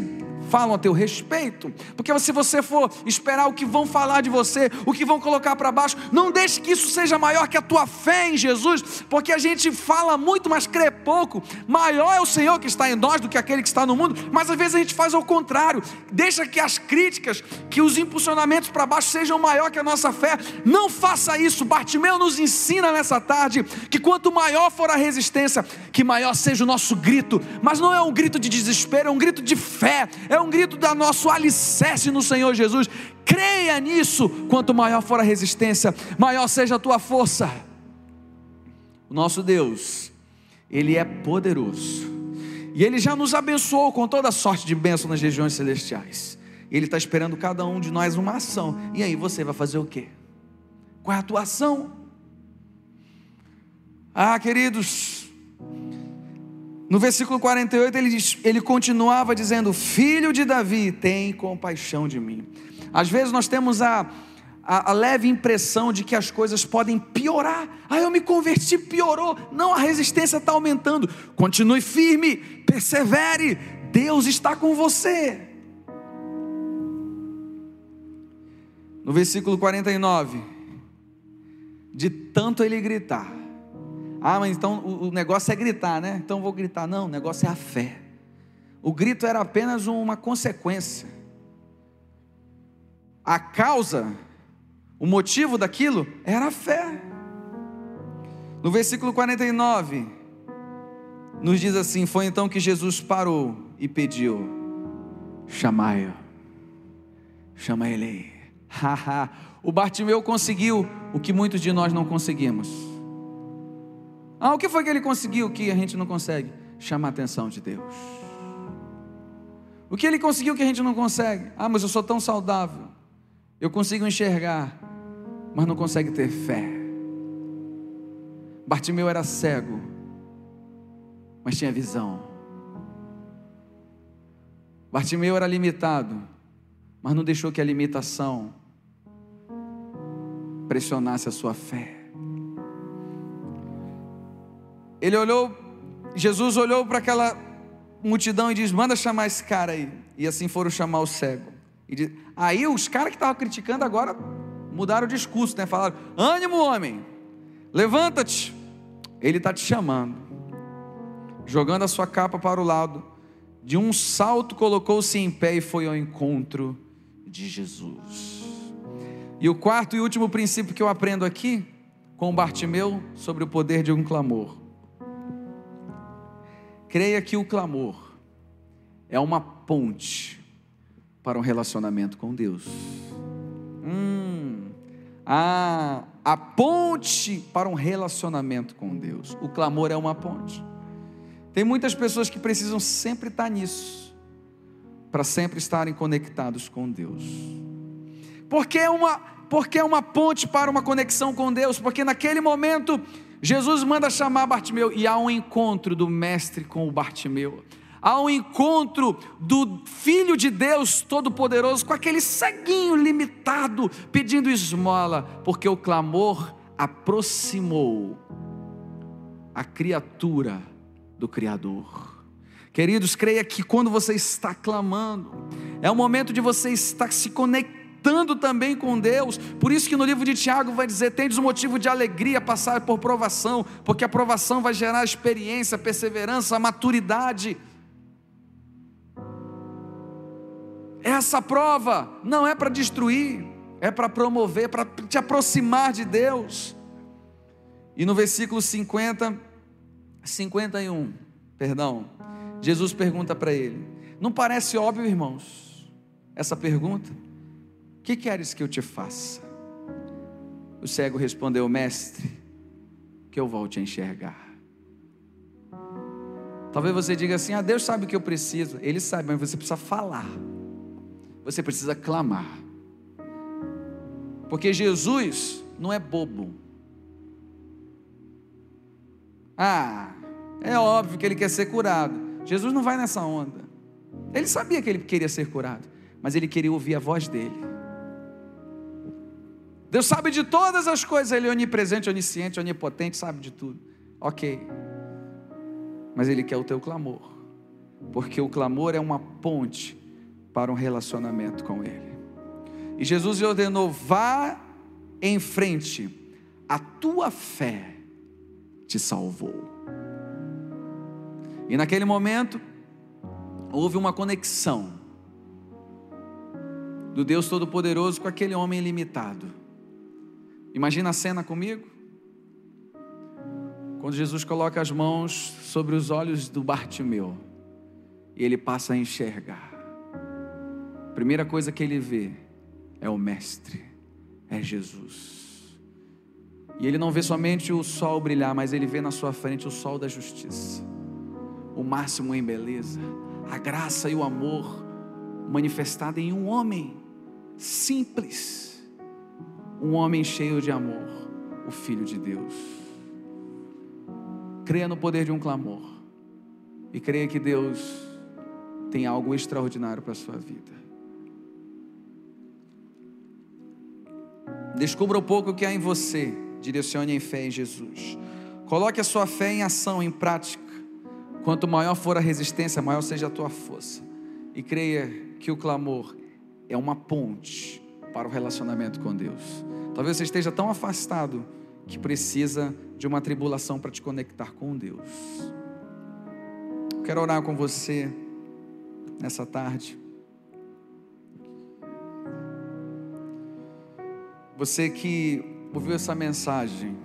falam a teu respeito. Porque se você for esperar o que vão falar de você, o que vão colocar para baixo, não deixe que isso seja maior que a tua fé em Jesus, porque a gente fala muito, mas crê pouco. Maior é o Senhor que está em nós do que aquele que está no mundo, mas às vezes a gente faz ao contrário. Deixa que as críticas, que os impulsionamentos para baixo sejam maior que a nossa fé. Não faça isso. Bartimeu nos ensina nessa tarde que quanto maior for a resistência, que maior seja o nosso grito, mas não é um grito de desespero, é um grito de fé, é um grito da nosso alicerce no Senhor Jesus. Creia nisso. Quanto maior for a resistência, maior seja a tua força. O nosso Deus, Ele é poderoso. E Ele já nos abençoou com toda sorte de bênção nas regiões celestiais. Ele está esperando cada um de nós uma ação. E aí você vai fazer o quê? Qual é a tua ação? Ah, queridos, no versículo 48 ele, diz, ele continuava dizendo: Filho de Davi, tem compaixão de mim. Às vezes nós temos a, a, a, leve impressão de que as coisas podem piorar. Ah, eu me converti, piorou. Não, a resistência está aumentando. Continue firme, persevere. Deus está com você. No versículo 49, de tanto ele gritar, ah, mas então o, negócio é gritar, né? Então vou gritar. Não, o negócio é a fé. O grito era apenas uma consequência. A causa, o motivo daquilo era a fé. No versículo 49, nos diz assim: Foi então que Jesus parou e pediu: Chamai-o, chama ele. o Bartimeu conseguiu o que muitos de nós não conseguimos ah, o que foi que ele conseguiu que a gente não consegue? Chamar a atenção de Deus. O que ele conseguiu que a gente não consegue? Ah, mas eu sou tão saudável. Eu consigo enxergar, mas não consegue ter fé. Bartimeu era cego, mas tinha visão. Bartimeu era limitado, mas não deixou que a limitação pressionasse a sua fé. Ele olhou, Jesus olhou para aquela multidão e diz: Manda chamar esse cara aí. E assim foram chamar o cego. Diz, aí os caras que estavam criticando agora mudaram o discurso, né? Falaram: Ânimo, homem, levanta-te. Ele está te chamando. Jogando a sua capa para o lado, de um salto colocou-se em pé e foi ao encontro de Jesus. E o quarto e último princípio que eu aprendo aqui com Bartimeu sobre o poder de um clamor Creia que o clamor é uma ponte para um relacionamento com Deus. Hum, a, a ponte para um relacionamento com Deus. O clamor é uma ponte. Tem muitas pessoas que precisam sempre estar nisso, para sempre estarem conectados com Deus. Porque é uma, porque é uma ponte para uma conexão com Deus, porque naquele momento Jesus manda chamar Bartimeu e há um encontro do mestre com o Bartimeu. Há um encontro do Filho de Deus Todo-Poderoso com aquele ceguinho limitado pedindo esmola, porque o clamor aproximou a criatura do Criador. Queridos, creia que quando você está clamando, é o momento de você estar se conectando lutando também com Deus. Por isso que no livro de Tiago vai dizer: tendes um motivo de alegria passar por provação, porque a provação vai gerar experiência, perseverança, maturidade. Essa prova não é para destruir, é para promover, para te aproximar de Deus. E no versículo 50, 51, perdão, Jesus pergunta para ele: Não parece óbvio, irmãos, essa pergunta? Que queres que eu te faça? O cego respondeu: Mestre, que eu volte a enxergar. Talvez você diga assim: Ah, Deus sabe o que eu preciso. Ele sabe, mas você precisa falar. Você precisa clamar. Porque Jesus não é bobo. Ah, é óbvio que ele quer ser curado. Jesus não vai nessa onda. Ele sabia que ele queria ser curado, mas ele queria ouvir a voz dele. Deus sabe de todas as coisas, Ele é onipresente, onisciente, onipotente, sabe de tudo. Ok. Mas Ele quer o teu clamor, porque o clamor é uma ponte para um relacionamento com Ele. E Jesus lhe ordenou: vá em frente, a tua fé te salvou. E naquele momento, houve uma conexão do Deus Todo-Poderoso com aquele homem limitado. Imagina a cena comigo? Quando Jesus coloca as mãos sobre os olhos do Bartimeu e ele passa a enxergar. A primeira coisa que ele vê é o Mestre, é Jesus. E ele não vê somente o sol brilhar, mas ele vê na sua frente o sol da justiça, o máximo em beleza, a graça e o amor manifestado em um homem simples, um homem cheio de amor, o Filho de Deus. Creia no poder de um clamor e creia que Deus tem algo extraordinário para a sua vida. Descubra o pouco que há em você, direcione em fé em Jesus. Coloque a sua fé em ação, em prática. Quanto maior for a resistência, maior seja a tua força. E creia que o clamor é uma ponte para o relacionamento com Deus. Talvez você esteja tão afastado que precisa de uma tribulação para te conectar com Deus. Quero orar com você nessa tarde. Você que ouviu essa mensagem,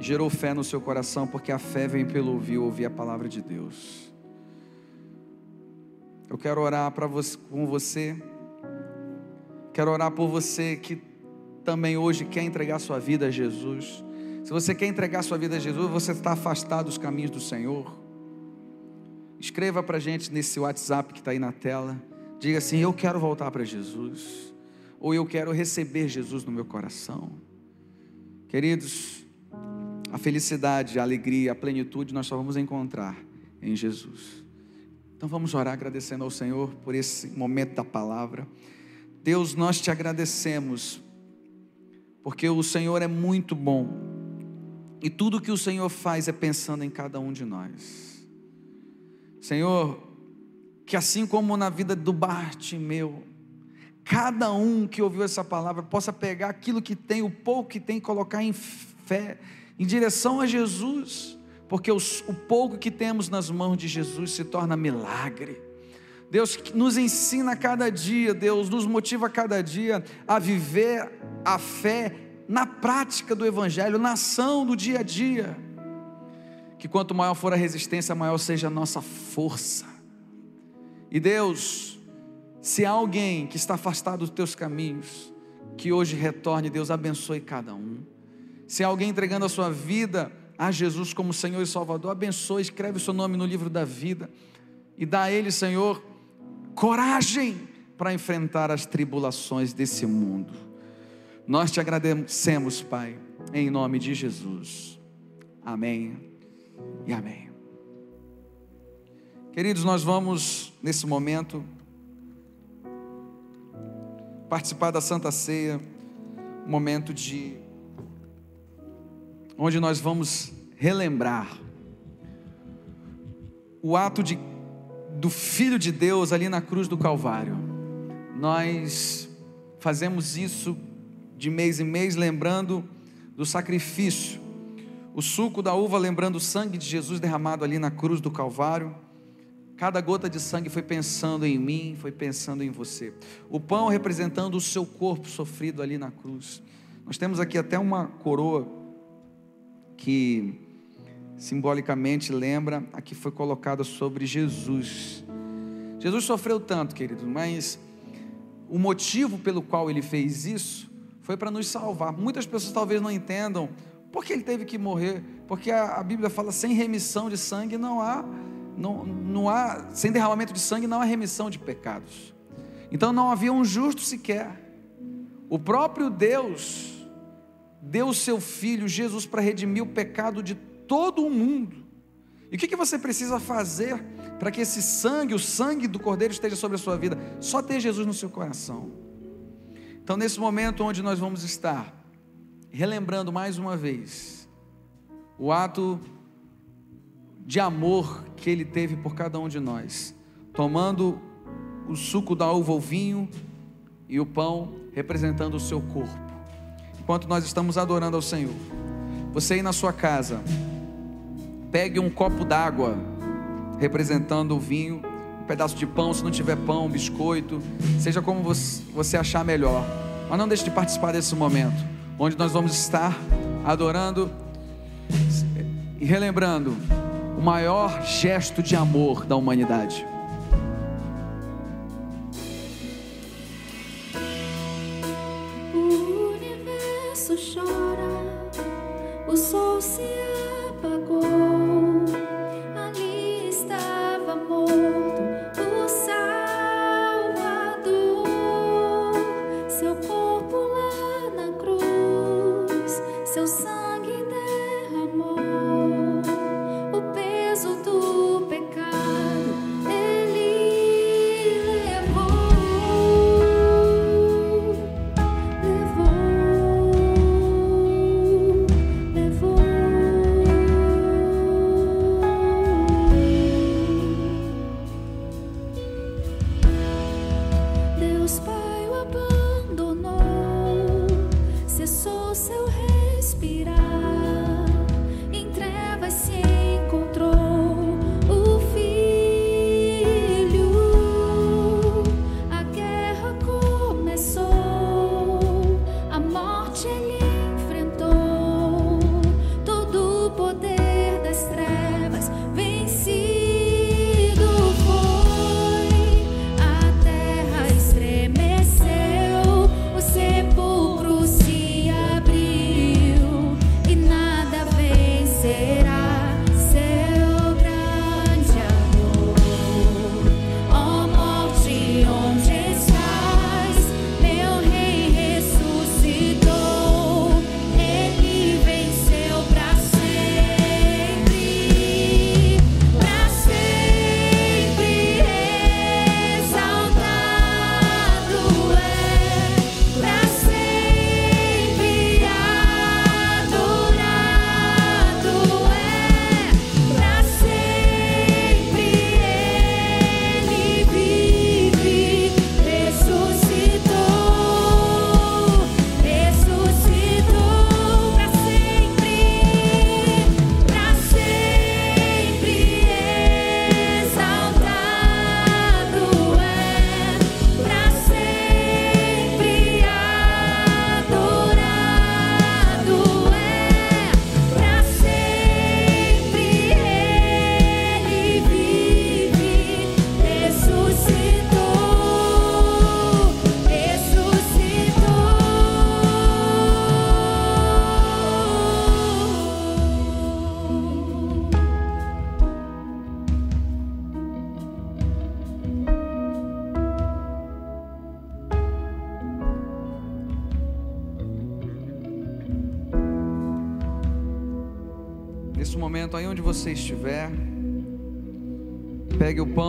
gerou fé no seu coração, porque a fé vem pelo ouvir, ouvir a palavra de Deus. Eu quero orar para você, com você Quero orar por você que também hoje quer entregar sua vida a Jesus. Se você quer entregar sua vida a Jesus, você está afastado dos caminhos do Senhor. Escreva para a gente nesse WhatsApp que está aí na tela. Diga assim: Eu quero voltar para Jesus. Ou eu quero receber Jesus no meu coração. Queridos, a felicidade, a alegria, a plenitude nós só vamos encontrar em Jesus. Então vamos orar agradecendo ao Senhor por esse momento da palavra. Deus, nós te agradecemos, porque o Senhor é muito bom, e tudo que o Senhor faz é pensando em cada um de nós. Senhor, que assim como na vida do Bartimeu, cada um que ouviu essa palavra possa pegar aquilo que tem, o pouco que tem, e colocar em fé, em direção a Jesus, porque os, o pouco que temos nas mãos de Jesus se torna milagre. Deus nos ensina cada dia, Deus nos motiva cada dia a viver a fé na prática do Evangelho, na ação do dia a dia. Que quanto maior for a resistência, maior seja a nossa força. E Deus, se há alguém que está afastado dos teus caminhos, que hoje retorne, Deus abençoe cada um. Se há alguém entregando a sua vida a Jesus como Senhor e Salvador, abençoe, escreve o seu nome no livro da vida e dá a Ele, Senhor, coragem para enfrentar as tribulações desse mundo. Nós te agradecemos, Pai, em nome de Jesus. Amém e amém. Queridos, nós vamos nesse momento participar da Santa Ceia, um momento de onde nós vamos relembrar o ato de do Filho de Deus ali na cruz do Calvário. Nós fazemos isso de mês em mês, lembrando do sacrifício. O suco da uva, lembrando o sangue de Jesus derramado ali na cruz do Calvário. Cada gota de sangue foi pensando em mim, foi pensando em você. O pão representando o seu corpo sofrido ali na cruz. Nós temos aqui até uma coroa que simbolicamente lembra a que foi colocada sobre Jesus. Jesus sofreu tanto, queridos, mas o motivo pelo qual ele fez isso foi para nos salvar. Muitas pessoas talvez não entendam por que ele teve que morrer, porque a, a Bíblia fala sem remissão de sangue não há não, não há sem derramamento de sangue não há remissão de pecados. Então não havia um justo sequer. O próprio Deus deu o seu filho Jesus para redimir o pecado de todo o mundo. E o que, que você precisa fazer para que esse sangue, o sangue do Cordeiro, esteja sobre a sua vida? Só ter Jesus no seu coração. Então, nesse momento onde nós vamos estar, relembrando mais uma vez o ato de amor que Ele teve por cada um de nós, tomando o suco da uva, o vinho e o pão representando o seu corpo. Enquanto nós estamos adorando ao Senhor, você aí na sua casa, pegue um copo d'água representando o vinho, um pedaço de pão, se não tiver pão, um biscoito, seja como você achar melhor. Mas não deixe de participar desse momento, onde nós vamos estar adorando e relembrando o maior gesto de amor da humanidade.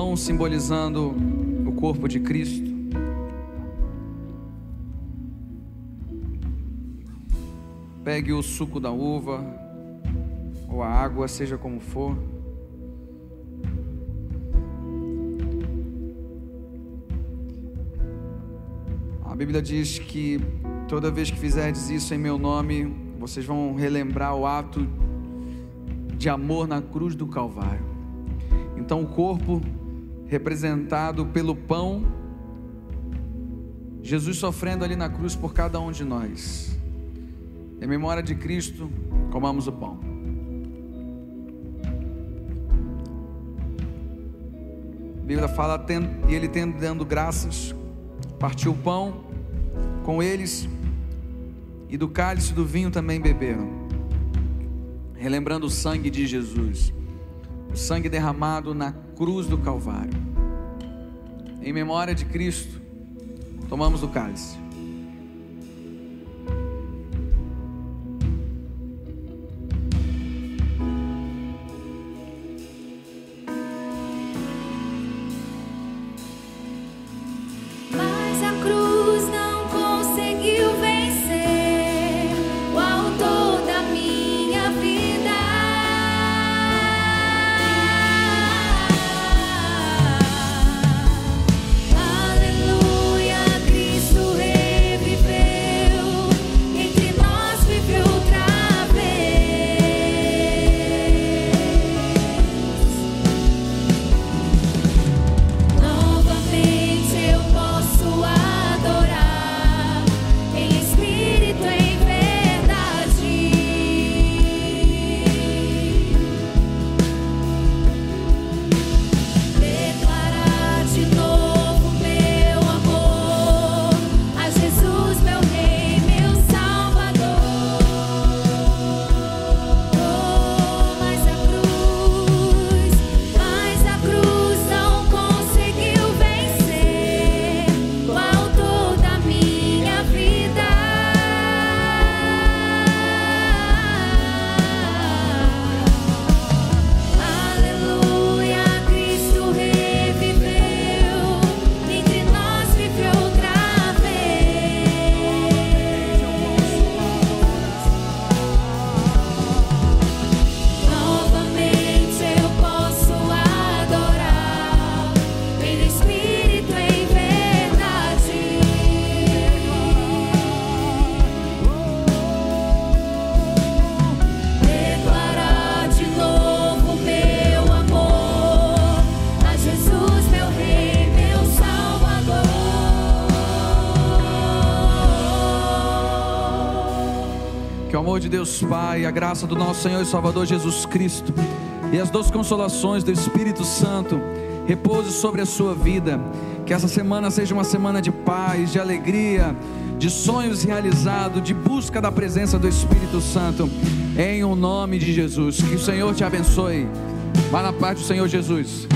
Pão simbolizando o corpo de Cristo. Pegue o suco da uva ou a água, seja como for. A Bíblia diz que toda vez que fizerdes isso em meu nome, vocês vão relembrar o ato de amor na cruz do Calvário. Então, o corpo representado pelo pão, Jesus sofrendo ali na cruz por cada um de nós. Em memória de Cristo, comamos o pão. A Bíblia fala, "Tendo- e ele tendo dando graças, partiu o pão com eles, e do cálice do vinho também beberam relembrando o sangue de Jesus, o sangue derramado na cruz do Calvário. Em memória de Cristo, tomamos o cálice. Deus Pai, a graça do nosso Senhor e Salvador Jesus Cristo e as doces consolações do Espírito Santo repouse sobre a sua vida. Que essa semana seja uma semana de paz, de alegria, de sonhos realizados, de busca da presença do Espírito Santo, em o nome de Jesus. Que o Senhor te abençoe. Vá na paz do Senhor Jesus.